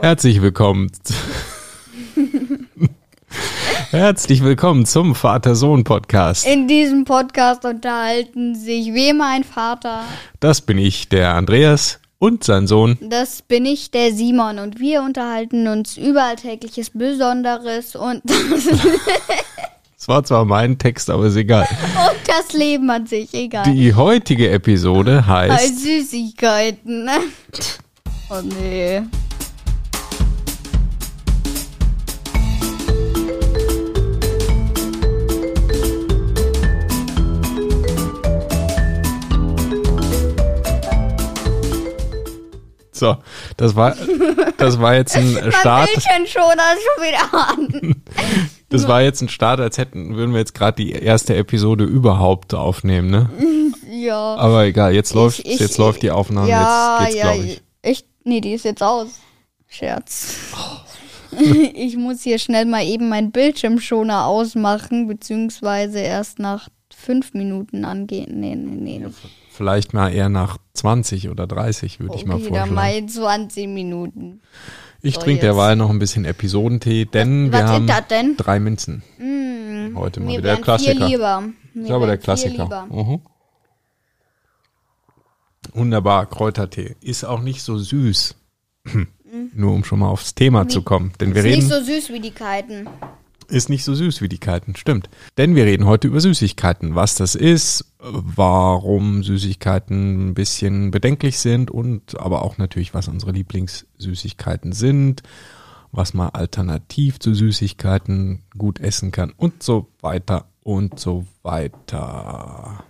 Herzlich willkommen. Herzlich willkommen zum Vater-Sohn-Podcast. In diesem Podcast unterhalten sich wie immer ein Vater. Das bin ich, der Andreas und sein Sohn. Das bin ich, der Simon. Und wir unterhalten uns über Alltägliches Besonderes und, Es war zwar mein Text, aber ist egal. und das Leben an sich. Egal. Die heutige Episode heißt Süßigkeiten. ne? Oh nee. So, das war das war jetzt ein Start. Das war jetzt ein Start, als hätten würden wir jetzt gerade die erste Episode überhaupt aufnehmen, ne? Ja. Aber egal, jetzt läuft ich- jetzt läuft die Aufnahme, ja, jetzt geht's ja, glaube ich. ich. Nee, die ist jetzt aus. Scherz. Oh. ich muss hier schnell mal eben meinen Bildschirmschoner ausmachen, beziehungsweise erst nach fünf Minuten angehen. Nee, nee, nee. Vielleicht mal eher nach 20 oder 30 würde ich mal okay, dann vorschlagen. mal 20 Minuten. Ich So, trinke derweil noch ein bisschen Episodentee, denn Was wir ist haben denn? drei Minzen. Mm, Heute mal wieder der Klassiker. Lieber. Mir ist aber der Klassiker. Mhm. Wunderbar, Kräutertee. Ist auch nicht so süß. Nur um schon mal aufs Thema zu kommen. Denn wir. Ist reden, nicht so süß wie die Kiten. ist nicht so süß wie die Kiten, stimmt. Denn wir reden heute über Süßigkeiten. Was das ist, warum Süßigkeiten ein bisschen bedenklich sind und aber auch natürlich, was unsere Lieblingssüßigkeiten sind, was man alternativ zu Süßigkeiten gut essen kann und so weiter und so weiter.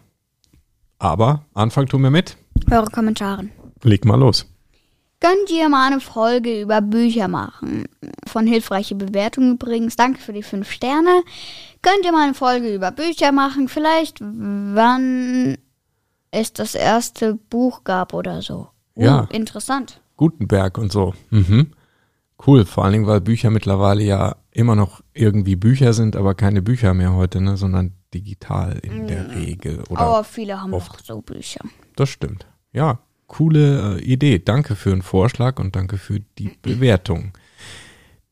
Aber Anfang tun wir mit. Eure Kommentare. Leg mal los. Könnt ihr mal eine Folge über Bücher machen? Von hilfreiche Bewertungen übrigens. Danke für die fünf Sterne. Könnt ihr mal eine Folge über Bücher machen? Vielleicht wann es das erste Buch gab oder so. Uh, Ja. Interessant. Gutenberg und so. Mhm. Cool, vor allen Dingen, weil Bücher mittlerweile ja immer noch irgendwie Bücher sind, aber keine Bücher mehr heute, ne, sondern digital in der Regel. Oder Aber viele haben oft. auch so Bücher. das stimmt. Ja, coole äh, Idee. Danke für den Vorschlag und danke für die Bewertung.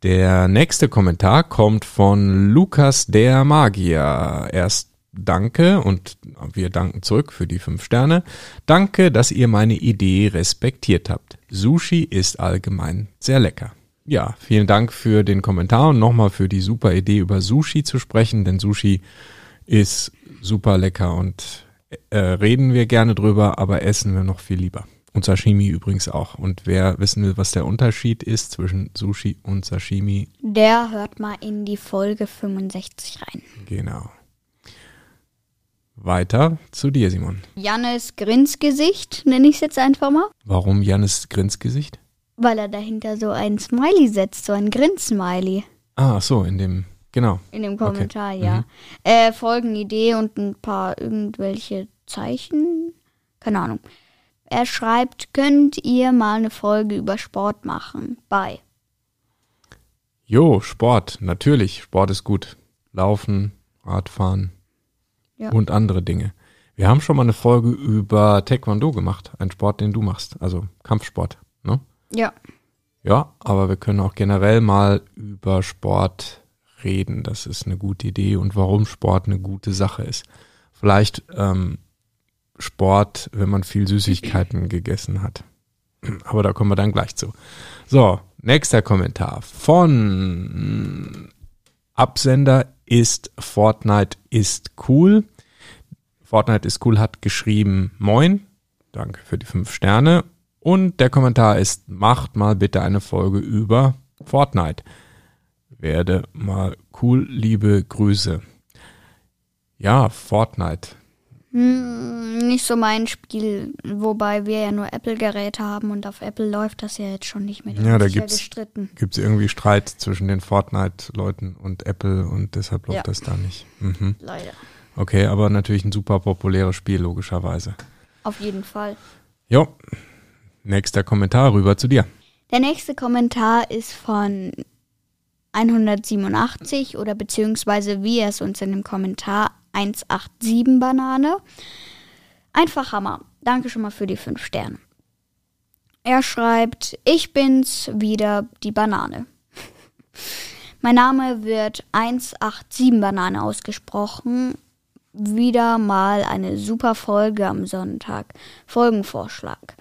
Der nächste Kommentar kommt von Lukas der Magier. Erst danke und wir danken zurück für die fünf Sterne. Danke, dass ihr meine Idee respektiert habt. Sushi ist allgemein sehr lecker. Ja, vielen Dank für den Kommentar und nochmal für die super Idee über Sushi zu sprechen, denn Sushi ist super lecker und äh, reden wir gerne drüber, aber essen wir noch viel lieber. Und Sashimi übrigens auch. Und wer wissen will, was der Unterschied ist zwischen Sushi und Sashimi, Der hört mal in die Folge 65 rein. genau. Weiter zu dir, Simon. Jannes Grinsgesicht, nenne ich es jetzt einfach mal. Warum Jannes Grinsgesicht? Weil er dahinter so ein Smiley setzt, so ein Grins-Smiley. Ah, so, in dem, genau. In dem Kommentar, Mhm. ja. Äh, Folgenidee und ein paar irgendwelche Zeichen. Keine Ahnung. Er schreibt, könnt ihr mal eine Folge über Sport machen? Bei. Jo, Sport, natürlich. Sport ist gut. Laufen, Radfahren Ja. und andere Dinge. Wir haben schon mal eine Folge über Taekwondo gemacht, ein Sport, den du machst, also Kampfsport, ne? Ja. Ja, aber wir können auch generell mal über Sport reden. Das ist eine gute Idee und warum Sport eine gute Sache ist. Vielleicht ähm, Sport, wenn man viel Süßigkeiten gegessen hat. Aber da kommen wir dann gleich zu. So, nächster Kommentar von Absender ist Fortnite ist cool. Fortnite ist cool hat geschrieben Moin. Danke für die fünf Sterne. Und der Kommentar ist, macht mal bitte eine Folge über Fortnite. Werde mal cool, liebe Grüße. Ja, Fortnite. Hm, nicht so mein Spiel, wobei wir ja nur Apple-Geräte haben und auf Apple läuft das ja jetzt schon nicht mehr. Ja, da. Gibt es irgendwie Streit zwischen den Fortnite-Leuten und Apple und deshalb läuft Ja. das da nicht. Mhm. Leider. Okay, aber natürlich ein super populäres Spiel, logischerweise. Auf jeden Fall. Jo, nächster Kommentar rüber zu dir. Der nächste Kommentar ist von 187 oder beziehungsweise wie er es uns in dem Kommentar 187 Banane. Einfach Hammer. Danke schon mal für die 5 Sterne. Er schreibt, ich bin's wieder, die Banane. mein Name wird 187 Banane ausgesprochen. Wieder mal eine super Folge am Sonntag. Folgenvorschlag.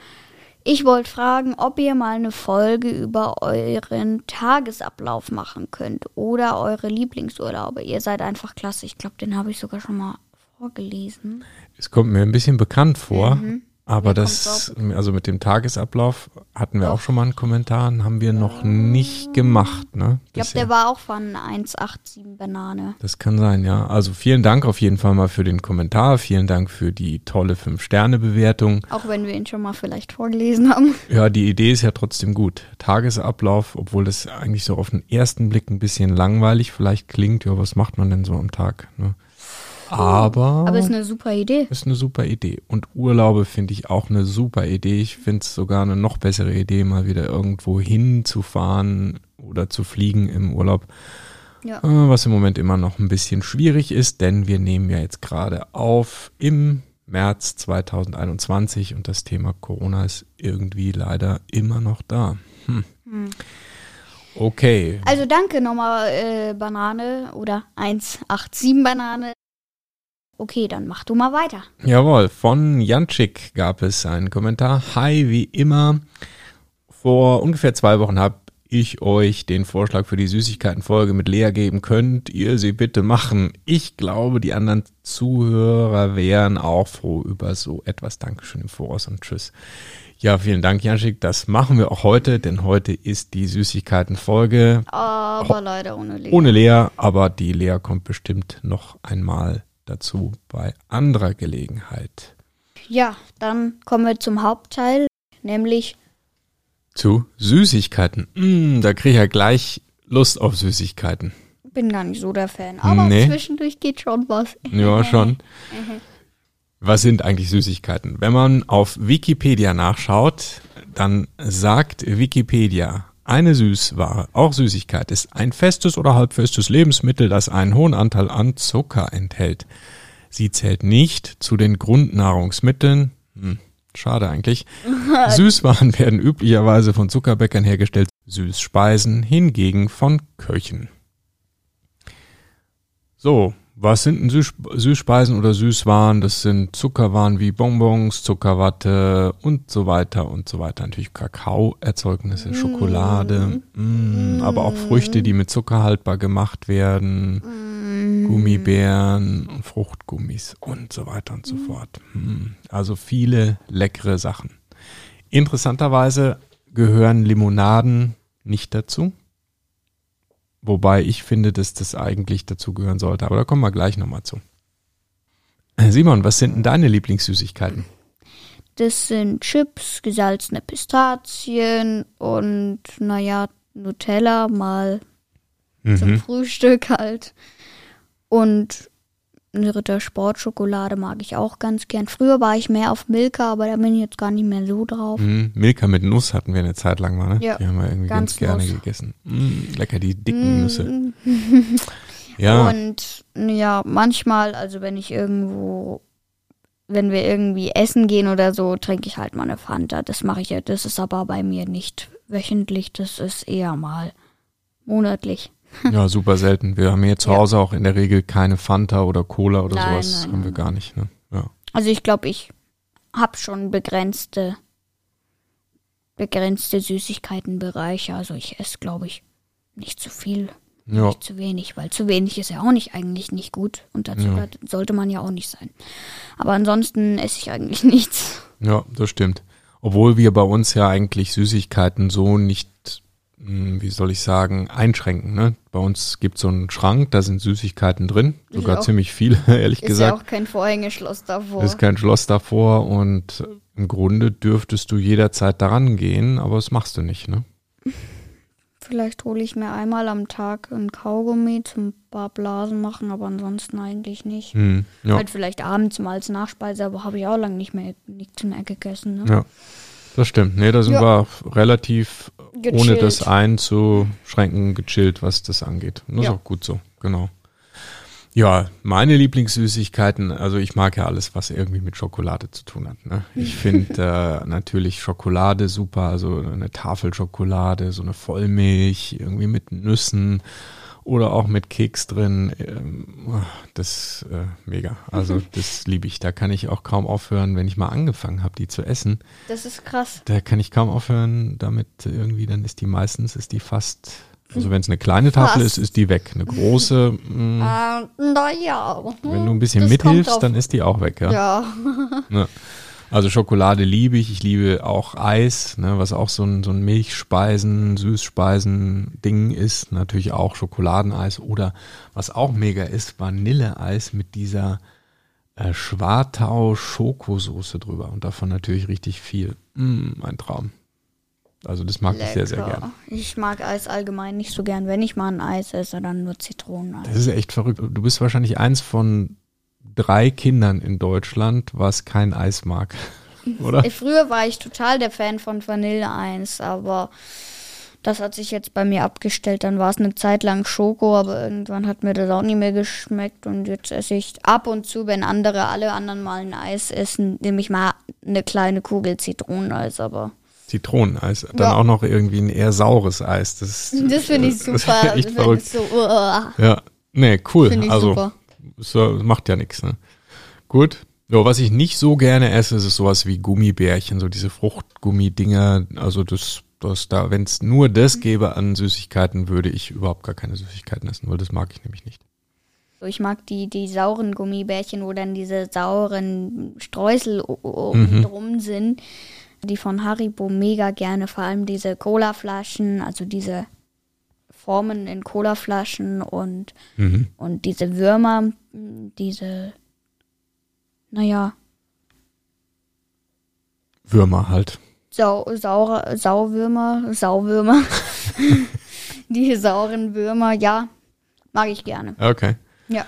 Ich wollte fragen, ob ihr mal eine Folge über euren Tagesablauf machen könnt oder eure Lieblingsurlaube. Ihr seid einfach klasse. Ich glaube, den habe ich sogar schon mal vorgelesen. Es kommt mir ein bisschen bekannt vor. Mhm. Aber das, also mit dem Tagesablauf hatten wir auch schon mal einen Kommentar, haben wir noch nicht gemacht, ne? Ich glaube, der war auch von 187 Banane. Das kann sein, ja. Also vielen Dank auf jeden Fall mal für den Kommentar. Vielen Dank für die tolle 5-Sterne-Bewertung. Auch wenn wir ihn schon mal vielleicht vorgelesen haben. Ja, die Idee ist ja trotzdem gut. Tagesablauf, obwohl das eigentlich so auf den ersten Blick ein bisschen langweilig vielleicht klingt. Ja, was macht man denn so am Tag, ne? Aber. Aber ist eine super Idee. Ist eine super Idee. Und Urlaube finde ich auch eine super Idee. Ich finde es sogar eine noch bessere Idee, mal wieder irgendwo hinzufahren oder zu fliegen im Urlaub. Ja. Äh, was im Moment immer noch ein bisschen schwierig ist, denn wir nehmen ja jetzt gerade auf im März 2021 und das Thema Corona ist irgendwie leider immer noch da. Hm. Hm. Okay. Also danke nochmal äh, Banane oder 187 Banane. Okay, dann mach du mal weiter. Jawohl, von Janczyk gab es einen Kommentar. Hi, wie immer. Vor ungefähr zwei Wochen habe ich euch den Vorschlag für die Süßigkeitenfolge mit Lea geben. Könnt ihr sie bitte machen? Ich glaube, die anderen Zuhörer wären auch froh über so etwas. Dankeschön im Voraus und tschüss. Ja, vielen Dank, Janschik. Das machen wir auch heute, denn heute ist die Süßigkeitenfolge. Aber leider ohne Lea. Ohne Lea, aber die Lea kommt bestimmt noch einmal dazu bei anderer Gelegenheit. Ja, dann kommen wir zum Hauptteil, nämlich zu Süßigkeiten. Mm, da kriege ich ja gleich Lust auf Süßigkeiten. Bin gar nicht so der Fan, aber nee. zwischendurch geht schon was. Ja, schon. was sind eigentlich Süßigkeiten? Wenn man auf Wikipedia nachschaut, dann sagt Wikipedia, eine Süßware, auch Süßigkeit, ist ein festes oder halbfestes Lebensmittel, das einen hohen Anteil an Zucker enthält. Sie zählt nicht zu den Grundnahrungsmitteln. Hm, schade eigentlich. Süßwaren werden üblicherweise von Zuckerbäckern hergestellt, Süßspeisen hingegen von Köchen. So, was sind denn Süß Süßspeisen oder Süßwaren? Das sind Zuckerwaren wie Bonbons, Zuckerwatte und so weiter und so weiter. Natürlich Kakaoerzeugnisse, mm. Schokolade, mm, mm. aber auch Früchte, die mit Zucker haltbar gemacht werden, mm. Gummibären, Fruchtgummis und so weiter und so mm. fort. Mm. Also viele leckere Sachen. Interessanterweise gehören Limonaden nicht dazu. Wobei ich finde, dass das eigentlich dazugehören sollte. Aber da kommen wir gleich nochmal zu. Äh, Simon, was sind denn deine Lieblingssüßigkeiten? Das sind Chips, gesalzene Pistazien und, naja, Nutella mal mhm. zum Frühstück halt. Und eine Ritter Sportschokolade mag ich auch ganz gern. Früher war ich mehr auf Milka, aber da bin ich jetzt gar nicht mehr so drauf. Mm, Milka mit Nuss hatten wir eine Zeit lang mal, ne? Ja, die haben wir irgendwie ganz, ganz gerne gegessen. Mm, lecker, die dicken mm. Nüsse. ja. Und ja, manchmal, also wenn ich irgendwo, wenn wir irgendwie essen gehen oder so, trinke ich halt mal eine Fanta. Das mache ich ja, das ist aber bei mir nicht wöchentlich, das ist eher mal monatlich. Ja, super selten. Wir haben hier zu Hause auch in der Regel keine Fanta oder Cola oder nein, sowas. Nein, haben wir gar nicht. Ne? Ja. Also ich glaube, ich habe schon begrenzte, begrenzte Süßigkeitenbereiche. Also ich esse, glaube ich, nicht zu viel. Ja. Nicht zu wenig, weil zu wenig ist ja auch nicht eigentlich nicht gut. Und dazu ja. sollte man ja auch nicht sein. Aber ansonsten esse ich eigentlich nichts. Ja, das stimmt. Obwohl wir bei uns ja eigentlich Süßigkeiten so nicht wie soll ich sagen, einschränken. Ne? Bei uns gibt es so einen Schrank, da sind Süßigkeiten drin, sogar ziemlich viele, ehrlich ist gesagt. Ist ja auch kein Vorhängeschloss davor. Ist kein Schloss davor und im Grunde dürftest du jederzeit daran gehen, aber das machst du nicht, ne? Vielleicht hole ich mir einmal am Tag ein Kaugummi zum paar Blasen machen, aber ansonsten eigentlich nicht. Hm, ja. Halt vielleicht abends mal als Nachspeise, aber habe ich auch lange nicht mehr nichts mehr gegessen. Ne? Ja. Das stimmt. Nee, da sind ja. wir relativ, gechillt. ohne das einzuschränken, gechillt, was das angeht. Das ja. ist auch gut so, genau. Ja, meine Lieblingssüßigkeiten, also ich mag ja alles, was irgendwie mit Schokolade zu tun hat. Ne? Ich finde äh, natürlich Schokolade super, also eine Tafel Schokolade, so eine Vollmilch, irgendwie mit Nüssen oder auch mit Keks drin. Ähm, das äh, mega. Also das liebe ich. Da kann ich auch kaum aufhören, wenn ich mal angefangen habe, die zu essen. Das ist krass. Da kann ich kaum aufhören, damit irgendwie, dann ist die meistens, ist die fast also wenn es eine kleine Tafel Fast. ist, ist die weg. Eine große, mh, äh, naja. Wenn du ein bisschen mithilfst, dann ist die auch weg, ja. Ja. ja. Also Schokolade liebe ich. Ich liebe auch Eis, ne, was auch so ein, so ein Milchspeisen, Süßspeisen-Ding ist. Natürlich auch Schokoladeneis. Oder was auch mega ist, Vanilleeis mit dieser äh, Schwartau-Schokosoße drüber. Und davon natürlich richtig viel. Mm, ein Traum. Also das mag Lecker. ich sehr, sehr gern. Ich mag Eis allgemein nicht so gern. Wenn ich mal ein Eis esse, dann nur Zitroneneis. Das ist echt verrückt. Du bist wahrscheinlich eins von drei Kindern in Deutschland, was kein Eis mag. Oder? Früher war ich total der Fan von Vanilleeis, aber das hat sich jetzt bei mir abgestellt. Dann war es eine Zeit lang Schoko, aber irgendwann hat mir das auch nicht mehr geschmeckt. Und jetzt esse ich ab und zu, wenn andere alle anderen mal ein Eis essen, nehme ich mal eine kleine Kugel Zitroneneis, aber Zitroneneis. Dann ja. auch noch irgendwie ein eher saures Eis. Das, das finde ich super. Das echt verrückt. So, uh. Ja, nee, cool. Also super. So, macht ja nichts. Ne? Gut. So, was ich nicht so gerne esse, ist sowas wie Gummibärchen, so diese Fruchtgummi-Dinger. Also das, das da, wenn es nur das gäbe an Süßigkeiten, würde ich überhaupt gar keine Süßigkeiten essen, weil das mag ich nämlich nicht. Ich mag die, die sauren Gummibärchen, wo dann diese sauren Streusel oben mhm. drum sind die von Haribo mega gerne, vor allem diese Cola-Flaschen, also diese Formen in Cola-Flaschen und, mhm. und diese Würmer, diese, naja. Würmer halt. Sau, saure, Sauwürmer, Sauwürmer. die sauren Würmer, ja, mag ich gerne. Okay. Ja.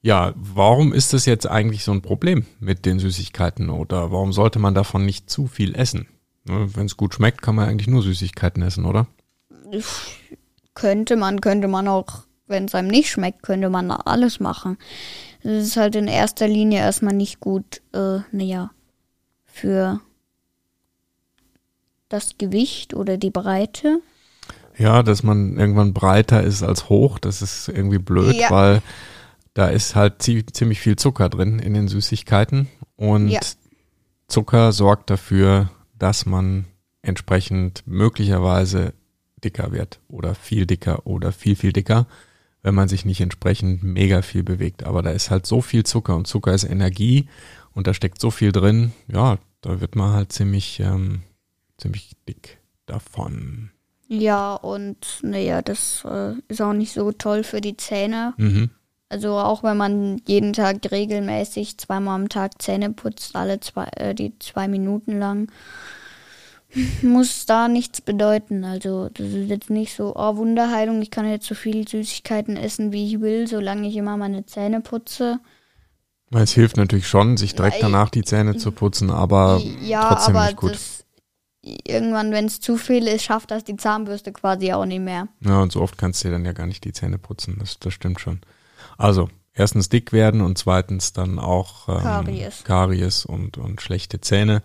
Ja, warum ist das jetzt eigentlich so ein Problem mit den Süßigkeiten oder warum sollte man davon nicht zu viel essen? Ne, Wenn es gut schmeckt, kann man eigentlich nur Süßigkeiten essen, oder? Könnte man, könnte man auch, wenn es einem nicht schmeckt, könnte man alles machen. Es ist halt in erster Linie erstmal nicht gut, äh, naja, für das Gewicht oder die Breite. Ja, dass man irgendwann breiter ist als hoch, das ist irgendwie blöd, ja. weil da ist halt ziemlich viel Zucker drin in den Süßigkeiten und ja. Zucker sorgt dafür, dass man entsprechend möglicherweise dicker wird oder viel dicker oder viel, viel dicker, wenn man sich nicht entsprechend mega viel bewegt. Aber da ist halt so viel Zucker und Zucker ist Energie und da steckt so viel drin, ja, da wird man halt ziemlich, ähm, ziemlich dick davon. Ja, und naja, das äh, ist auch nicht so toll für die Zähne. Mhm. Also auch wenn man jeden Tag regelmäßig zweimal am Tag Zähne putzt, alle zwei, äh, die zwei Minuten lang, muss da nichts bedeuten. Also das ist jetzt nicht so, oh Wunderheilung, ich kann jetzt so viele Süßigkeiten essen, wie ich will, solange ich immer meine Zähne putze. Es hilft natürlich schon, sich direkt ja, danach die Zähne zu putzen, aber ja, trotzdem aber nicht gut. Das, irgendwann, wenn es zu viel ist, schafft das die Zahnbürste quasi auch nicht mehr. Ja, und so oft kannst du dir dann ja gar nicht die Zähne putzen. Das, das stimmt schon. Also erstens dick werden und zweitens dann auch ähm, Karies, Karies und, und schlechte Zähne.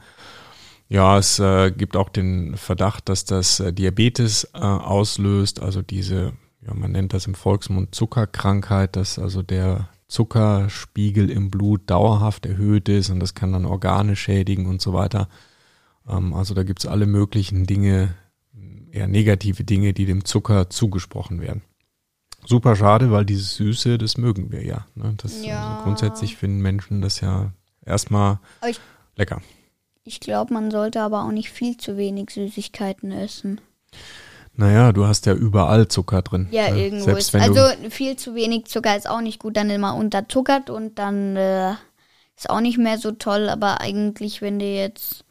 Ja, es äh, gibt auch den Verdacht, dass das äh, Diabetes äh, auslöst, also diese, ja, man nennt das im Volksmund Zuckerkrankheit, dass also der Zuckerspiegel im Blut dauerhaft erhöht ist und das kann dann Organe schädigen und so weiter. Ähm, also da gibt's alle möglichen Dinge, eher negative Dinge, die dem Zucker zugesprochen werden super schade, weil dieses Süße, das mögen wir ja. Ne? Das, ja. Also grundsätzlich finden Menschen das ja erstmal lecker. Ich glaube, man sollte aber auch nicht viel zu wenig Süßigkeiten essen. Naja, du hast ja überall Zucker drin. Ja, ne? irgendwo. Selbst, ist, also viel zu wenig Zucker ist auch nicht gut, dann immer unterzuckert und dann äh, ist auch nicht mehr so toll, aber eigentlich, wenn du jetzt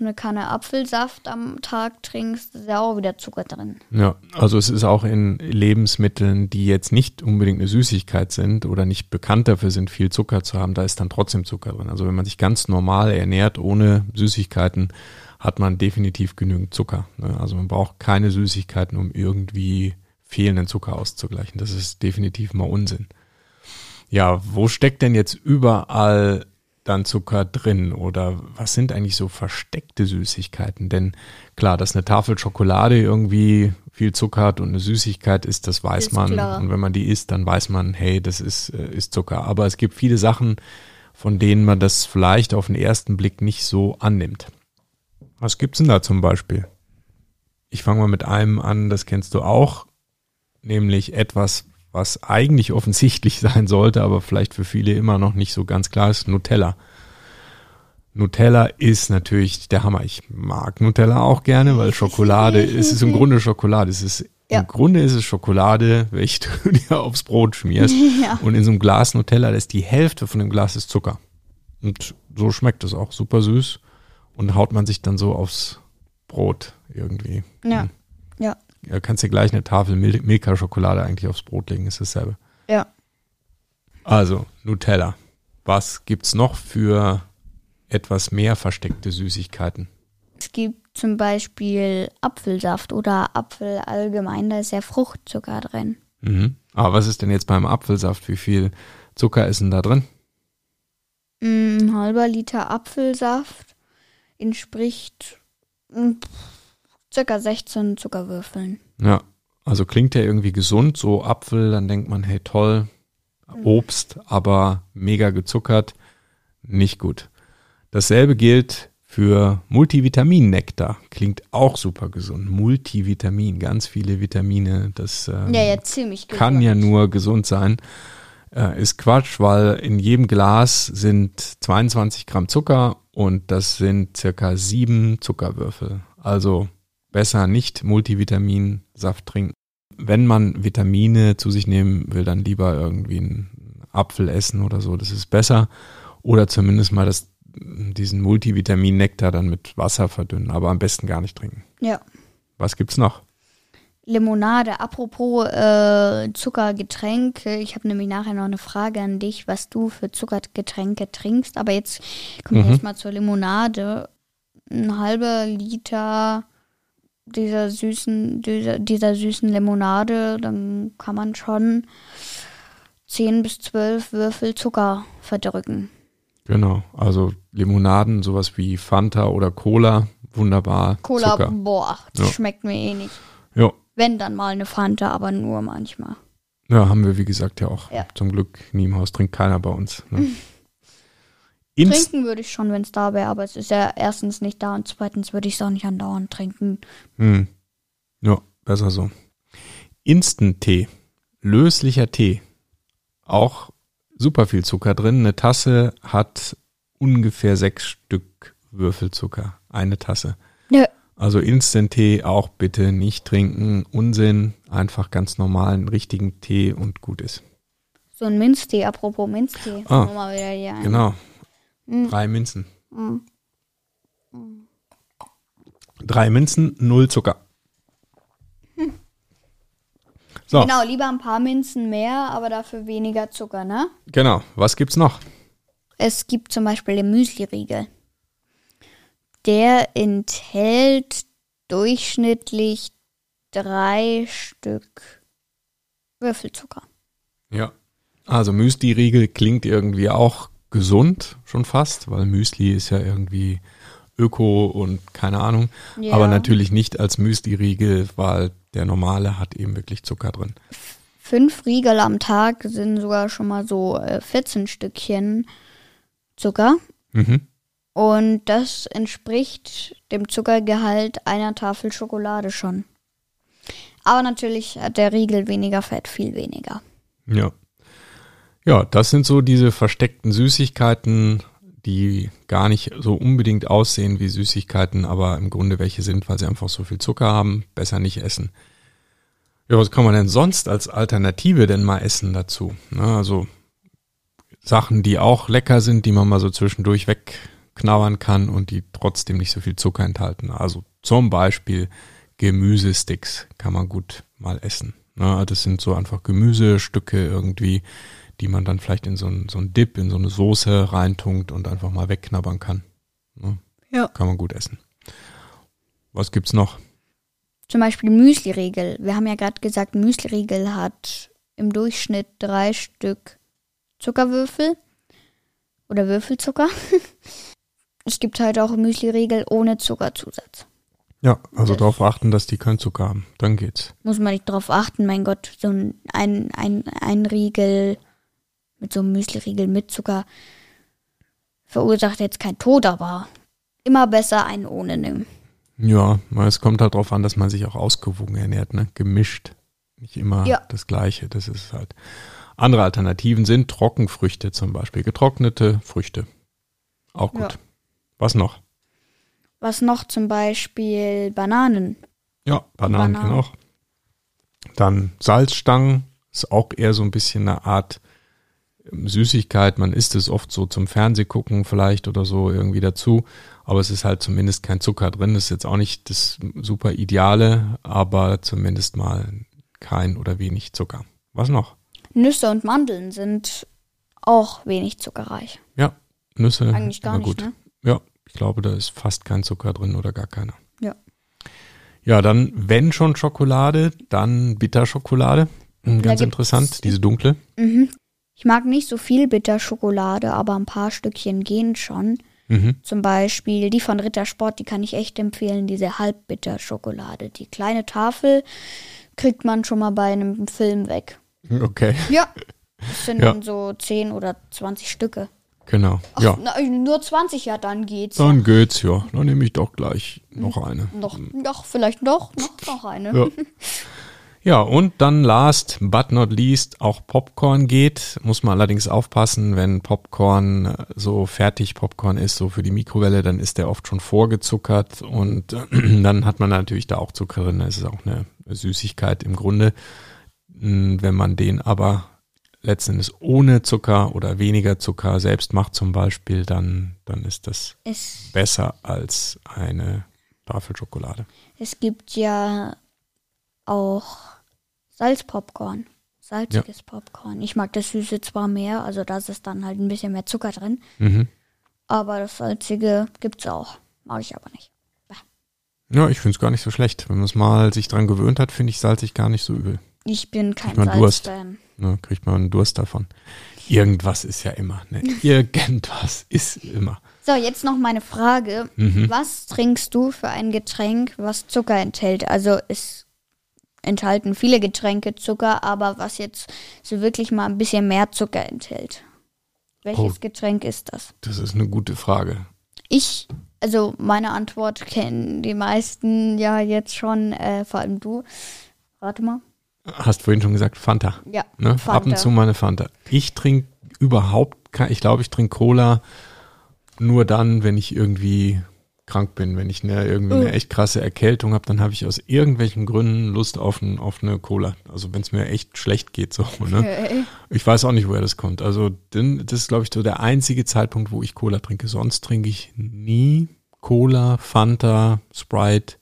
eine Kanne Apfelsaft am Tag trinkst, ist ja auch wieder Zucker drin. Ja, also es ist auch in Lebensmitteln, die jetzt nicht unbedingt eine Süßigkeit sind oder nicht bekannt dafür sind, viel Zucker zu haben, da ist dann trotzdem Zucker drin. Also wenn man sich ganz normal ernährt, ohne Süßigkeiten, hat man definitiv genügend Zucker. Ne? Also man braucht keine Süßigkeiten, um irgendwie fehlenden Zucker auszugleichen. Das ist definitiv mal Unsinn. Ja, wo steckt denn jetzt überall dann Zucker drin? Oder was sind eigentlich so versteckte Süßigkeiten? Denn klar, dass eine Tafel Schokolade irgendwie viel Zucker hat und eine Süßigkeit ist, das weiß Ist man. klar. Und wenn man die isst, dann weiß man, hey, das ist, äh, ist Zucker. Aber es gibt viele Sachen, von denen man das vielleicht auf den ersten Blick nicht so annimmt. Was gibt's denn da zum Beispiel? Ich fange mal mit einem an, das kennst du auch, nämlich etwas, was eigentlich offensichtlich sein sollte, aber vielleicht für viele immer noch nicht so ganz klar ist, Nutella. Nutella ist natürlich der Hammer. Ich mag Nutella auch gerne, weil Schokolade, es ist im Grunde Schokolade. Es ist, Ja. Im Grunde ist es Schokolade, welche du dir aufs Brot schmierst. Ja. Und in so einem Glas Nutella, da ist die Hälfte von dem Glas ist Zucker. Und so schmeckt es auch super süß. Und haut man sich dann so aufs Brot irgendwie. Ja. Ja. Ja, kannst dir gleich eine Tafel Mil Milka-Schokolade eigentlich aufs Brot legen, ist dasselbe. Ja. Also, Nutella. Was gibt's noch für etwas mehr versteckte Süßigkeiten? Es gibt zum Beispiel Apfelsaft oder Apfel allgemein, da ist ja Fruchtzucker drin. Mhm. Aber was ist denn jetzt beim Apfelsaft? Wie viel Zucker ist denn da drin? Mm, Ein halber Liter Apfelsaft entspricht mm, circa 16 Zuckerwürfeln. Ja, also klingt ja irgendwie gesund, so Apfel, dann denkt man, hey toll, Obst, aber mega gezuckert, nicht gut. Dasselbe gilt für Multivitamin-Nektar, klingt auch super gesund. Multivitamin, ganz viele Vitamine, das ähm, Ja, ja, gesund. kann ja nur gesund sein. Äh, ist Quatsch, weil in jedem Glas sind 22 Gramm Zucker und das sind circa sieben Zuckerwürfel. Also besser nicht Multivitaminsaft trinken. Wenn man Vitamine zu sich nehmen will, dann lieber irgendwie einen Apfel essen oder so, das ist besser. Oder zumindest mal das, diesen Multivitamin-Nektar dann mit Wasser verdünnen, aber am besten gar nicht trinken. Ja. Was gibt's noch? Limonade. Apropos äh, Zuckergetränke. Ich habe nämlich nachher noch eine Frage an dich, was du für Zuckergetränke trinkst. Aber jetzt kommen wir Mhm. erstmal zur Limonade. Ein halber Liter dieser süßen, dieser, dieser süßen Limonade, dann kann man schon 10 bis 12 Würfel Zucker verdrücken. Genau, also Limonaden, sowas wie Fanta oder Cola, wunderbar. Cola, Zucker. boah, das Ja. schmeckt mir eh nicht. Ja. Wenn dann mal eine Fanta, aber nur manchmal. ja, haben wir wie gesagt ja auch. Ja. Zum Glück nie im Haus, trinkt keiner bei uns. Ne? Inst Trinken würde ich schon, wenn es da wäre, aber es ist ja erstens nicht da und zweitens würde ich es auch nicht andauernd trinken. hm. Ja, besser so. Instant-Tee, löslicher Tee, auch super viel Zucker drin. Eine Tasse hat ungefähr sechs Stück Würfelzucker, eine Tasse. Nö. Also Instant-Tee auch bitte nicht trinken, Unsinn, einfach ganz normalen, richtigen Tee und gut ist. So ein Minztee, apropos Minztee. Ah. Genau. Mhm. Drei Minzen. Mhm. Drei Minzen, null Zucker. So, genau. Lieber ein paar Minzen mehr, aber dafür weniger Zucker, ne? Genau. Was gibt's noch? Es gibt zum Beispiel den Müsli-Riegel. Der enthält durchschnittlich drei Stück Würfelzucker. Ja. Also Müsli-Riegel klingt irgendwie auch gesund, schon fast, weil Müsli ist ja irgendwie Öko und keine Ahnung. Ja. Aber natürlich nicht als Müsli-Riegel, weil der normale hat eben wirklich Zucker drin. Fünf Riegel am Tag sind sogar schon mal so äh, 14 Stückchen Zucker. Mhm. Und das entspricht dem Zuckergehalt einer Tafel Schokolade schon. Aber natürlich hat der Riegel weniger Fett, viel weniger. Ja. Ja, das sind so diese versteckten Süßigkeiten, die gar nicht so unbedingt aussehen wie Süßigkeiten, aber im Grunde welche sind, weil sie einfach so viel Zucker haben, besser nicht essen. Ja, was kann man denn sonst als Alternative denn mal essen dazu? Na, also Sachen, die auch lecker sind, die man mal so zwischendurch wegknabbern kann und die trotzdem nicht so viel Zucker enthalten. Also zum Beispiel Gemüsesticks kann man gut mal essen. Na, das sind so einfach Gemüsestücke irgendwie, die man dann vielleicht in so ein, so Dip, in so eine Soße reintunkt und einfach mal wegknabbern kann. Ne? Ja. Kann man gut essen. Was gibt's noch? zum Beispiel Müsli-Riegel. Wir haben ja gerade gesagt, Müsli-Riegel hat im Durchschnitt drei Stück Zuckerwürfel oder Würfelzucker. es gibt halt auch Müsli-Riegel ohne Zuckerzusatz. Ja, also Das- darauf achten, dass die keinen Zucker haben. Dann geht's. Muss man nicht drauf achten, mein Gott, so ein, ein, ein, ein Riegel mit so einem Müsli-Riegel mit Zucker verursacht jetzt keinen Tod, aber immer besser einen ohne nehmen. Ja, es kommt halt darauf an, dass man sich auch ausgewogen ernährt, ne? Gemischt. Nicht immer Ja. das Gleiche. Das ist halt. Andere Alternativen sind Trockenfrüchte zum Beispiel. Getrocknete Früchte. Auch gut. Ja. Was noch? Was noch zum Beispiel Bananen. Ja, Bananen Bananen. auch. Dann Salzstangen ist auch eher so ein bisschen eine Art Süßigkeit. Man isst es oft so zum Fernsehgucken vielleicht oder so irgendwie dazu. Aber es ist halt zumindest kein Zucker drin. Das ist jetzt auch nicht das super Ideale, aber zumindest mal kein oder wenig Zucker. Was noch? Nüsse und Mandeln sind auch wenig zuckerreich. Ja, Nüsse. Eigentlich gar nicht, gut. ne? Ja, ich glaube, da ist fast kein Zucker drin oder gar keiner. Ja. Ja, dann, wenn schon Schokolade, dann Bitterschokolade. Hm, Da Ganz interessant, diese dunkle. Mhm. Ich mag nicht so viel Bitterschokolade, aber ein paar Stückchen gehen schon. Mhm. Zum Beispiel die von Rittersport, die kann ich echt empfehlen, diese Halbbitterschokolade. Die kleine Tafel kriegt man schon mal bei einem Film weg. Okay, Ja. Das sind Ja. dann so 10 oder 20 Stücke. genau. Ach, ja, na, nur 20, ja, dann geht's. dann geht's ja. Dann nehme ich doch gleich noch eine. Noch, noch, vielleicht noch, noch, noch eine. Ja. Ja, und dann last but not least auch Popcorn geht. Muss man allerdings aufpassen, wenn Popcorn äh, so fertig Popcorn ist, so für die Mikrowelle, dann ist der oft schon vorgezuckert und äh, dann hat man natürlich da auch Zucker drin. Das ist auch eine Süßigkeit im Grunde. Mm, Wenn man den aber letzten Endes ohne Zucker oder weniger Zucker selbst macht zum Beispiel, dann, dann ist das Es, besser als eine Tafel Schokolade. es gibt ja auch Salzpopcorn. Salziges Popcorn. Ich mag das Süße zwar mehr, also da ist dann halt ein bisschen mehr Zucker drin. Mhm. Aber das Salzige gibt's auch. Mag ich aber nicht. Ja, ich finde es gar nicht so schlecht. Wenn man es mal sich dran gewöhnt hat, finde ich salzig gar nicht so übel. Ich bin kein. Salzfan. Ne, kriegt man einen Durst davon. Irgendwas ist ja immer. Ne? Irgendwas ist immer. So, jetzt noch meine Frage. Mhm. Was trinkst du für ein Getränk, was Zucker enthält? Also es enthalten viele Getränke Zucker, aber was jetzt so wirklich mal ein bisschen mehr Zucker enthält. Welches Oh. Getränk ist das? Das ist eine gute Frage. Ich, also meine Antwort kennen die meisten ja jetzt schon, äh, vor allem du. Warte mal. Hast vorhin schon gesagt, Fanta. Ja, Ne? Ab Fanta. und zu mal eine Fanta. Ich trinke überhaupt kein, ich glaube, ich trinke Cola nur dann, wenn ich irgendwie krank bin. Wenn ich eine, irgendwie eine Oh. echt krasse Erkältung habe, dann habe ich aus irgendwelchen Gründen Lust auf, ein, auf eine Cola. Also wenn es mir echt schlecht geht, so. Ne? Okay. Ich weiß auch nicht, woher das kommt. Also das ist, glaube ich, so der einzige Zeitpunkt, wo ich Cola trinke. Sonst trinke ich nie Cola, Fanta, Sprite.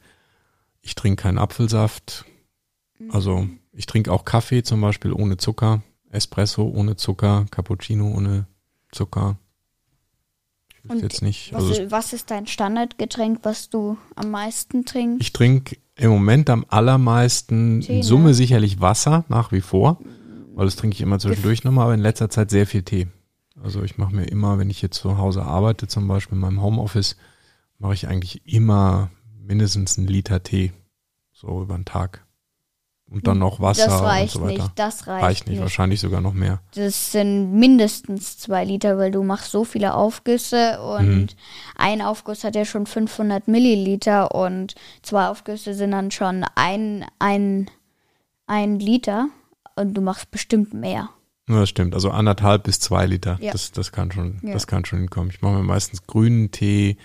Ich trinke keinen Apfelsaft. Also ich trinke auch Kaffee zum Beispiel ohne Zucker, Espresso ohne Zucker, Cappuccino ohne Zucker. Und jetzt nicht. Was, Also was ist dein Standardgetränk, was du am meisten trinkst? ich trinke im Moment am allermeisten Tee, in ne? Summe sicherlich Wasser nach wie vor, weil das trinke ich immer zwischendurch nochmal, aber in letzter Zeit sehr viel Tee. Also ich mache mir immer, wenn ich jetzt zu Hause arbeite, zum Beispiel in meinem Homeoffice, mache ich eigentlich immer mindestens einen Liter Tee. So über den Tag. Und dann noch Wasser das reicht und so weiter. nicht, das reicht, reicht nicht, wahrscheinlich sogar noch mehr. Das sind mindestens zwei Liter, weil du machst so viele Aufgüsse und Mhm. ein Aufguss hat ja schon 500 Milliliter und zwei Aufgüsse sind dann schon ein, ein, ein Liter und du machst bestimmt mehr. Ja, Das stimmt, also anderthalb bis zwei Liter, Ja. das, das kann schon, Ja. das kann schon hinkommen. Ich mache mir meistens grünen Tee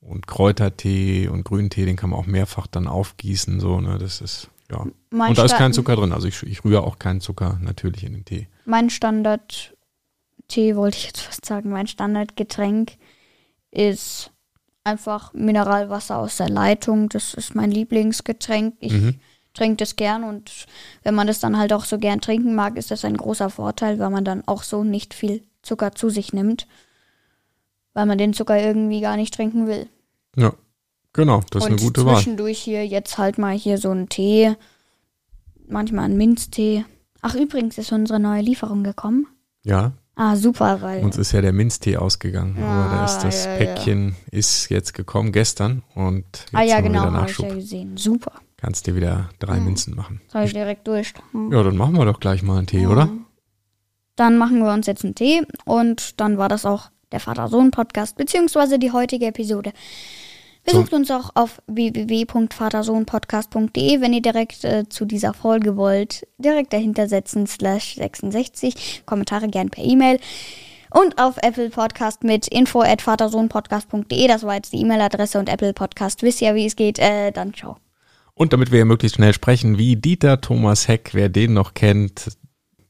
und Kräutertee und grünen Tee, den kann man auch mehrfach dann aufgießen, so, ne, das ist, ja. Mein und da ist kein Zucker drin, also ich, ich rühre auch keinen Zucker natürlich in den Tee. Mein Standard-Tee, wollte ich jetzt fast sagen, mein Standardgetränk ist einfach Mineralwasser aus der Leitung. Das ist mein Lieblingsgetränk. Ich Mhm. trinke das gern und wenn man das dann halt auch so gern trinken mag, ist das ein großer Vorteil, weil man dann auch so nicht viel Zucker zu sich nimmt, weil man den Zucker irgendwie gar nicht trinken will. Ja, Genau, das ist und eine gute Wahl. zwischendurch hier jetzt halt mal hier so einen Tee. Manchmal einen Minztee. Ach, übrigens ist unsere neue Lieferung gekommen. Ja, Ah, super, weil. uns ist ja der Minztee ausgegangen, aber da Ah, ist das ja, ja. Päckchen ist jetzt gekommen gestern und jetzt ah ja, haben wir genau, wieder habe ich ja gesehen. Super. Kannst dir wieder drei Minzen machen. Soll ich direkt durch. Hm. Ja, dann machen wir doch gleich mal einen Tee, oder? Dann machen wir uns jetzt einen Tee und dann war das auch der Vater-Sohn-Podcast, beziehungsweise die heutige Episode. Besucht uns auch auf www.vatersohnpodcast.de, wenn ihr direkt äh, zu dieser Folge wollt. Direkt dahinter setzen, slash 66. Kommentare gern per E-Mail. Und auf Apple Podcast mit info at vatersohnpodcast.de. Das war jetzt die E-Mail-Adresse und Apple Podcast. Wisst ihr, wie es geht? Äh, dann ciao. Und damit wir ja möglichst schnell sprechen, wie Dieter Thomas Heck, wer den noch kennt.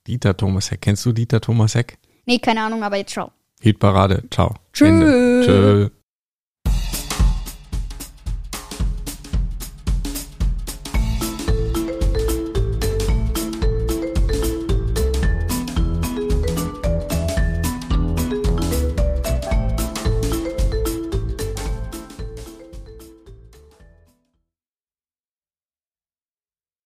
Dieter Thomas Heck, kennst du Dieter Thomas Heck? Nee, keine Ahnung, aber jetzt ciao. Hitparade, ciao. Tschö. Ende. Tschö.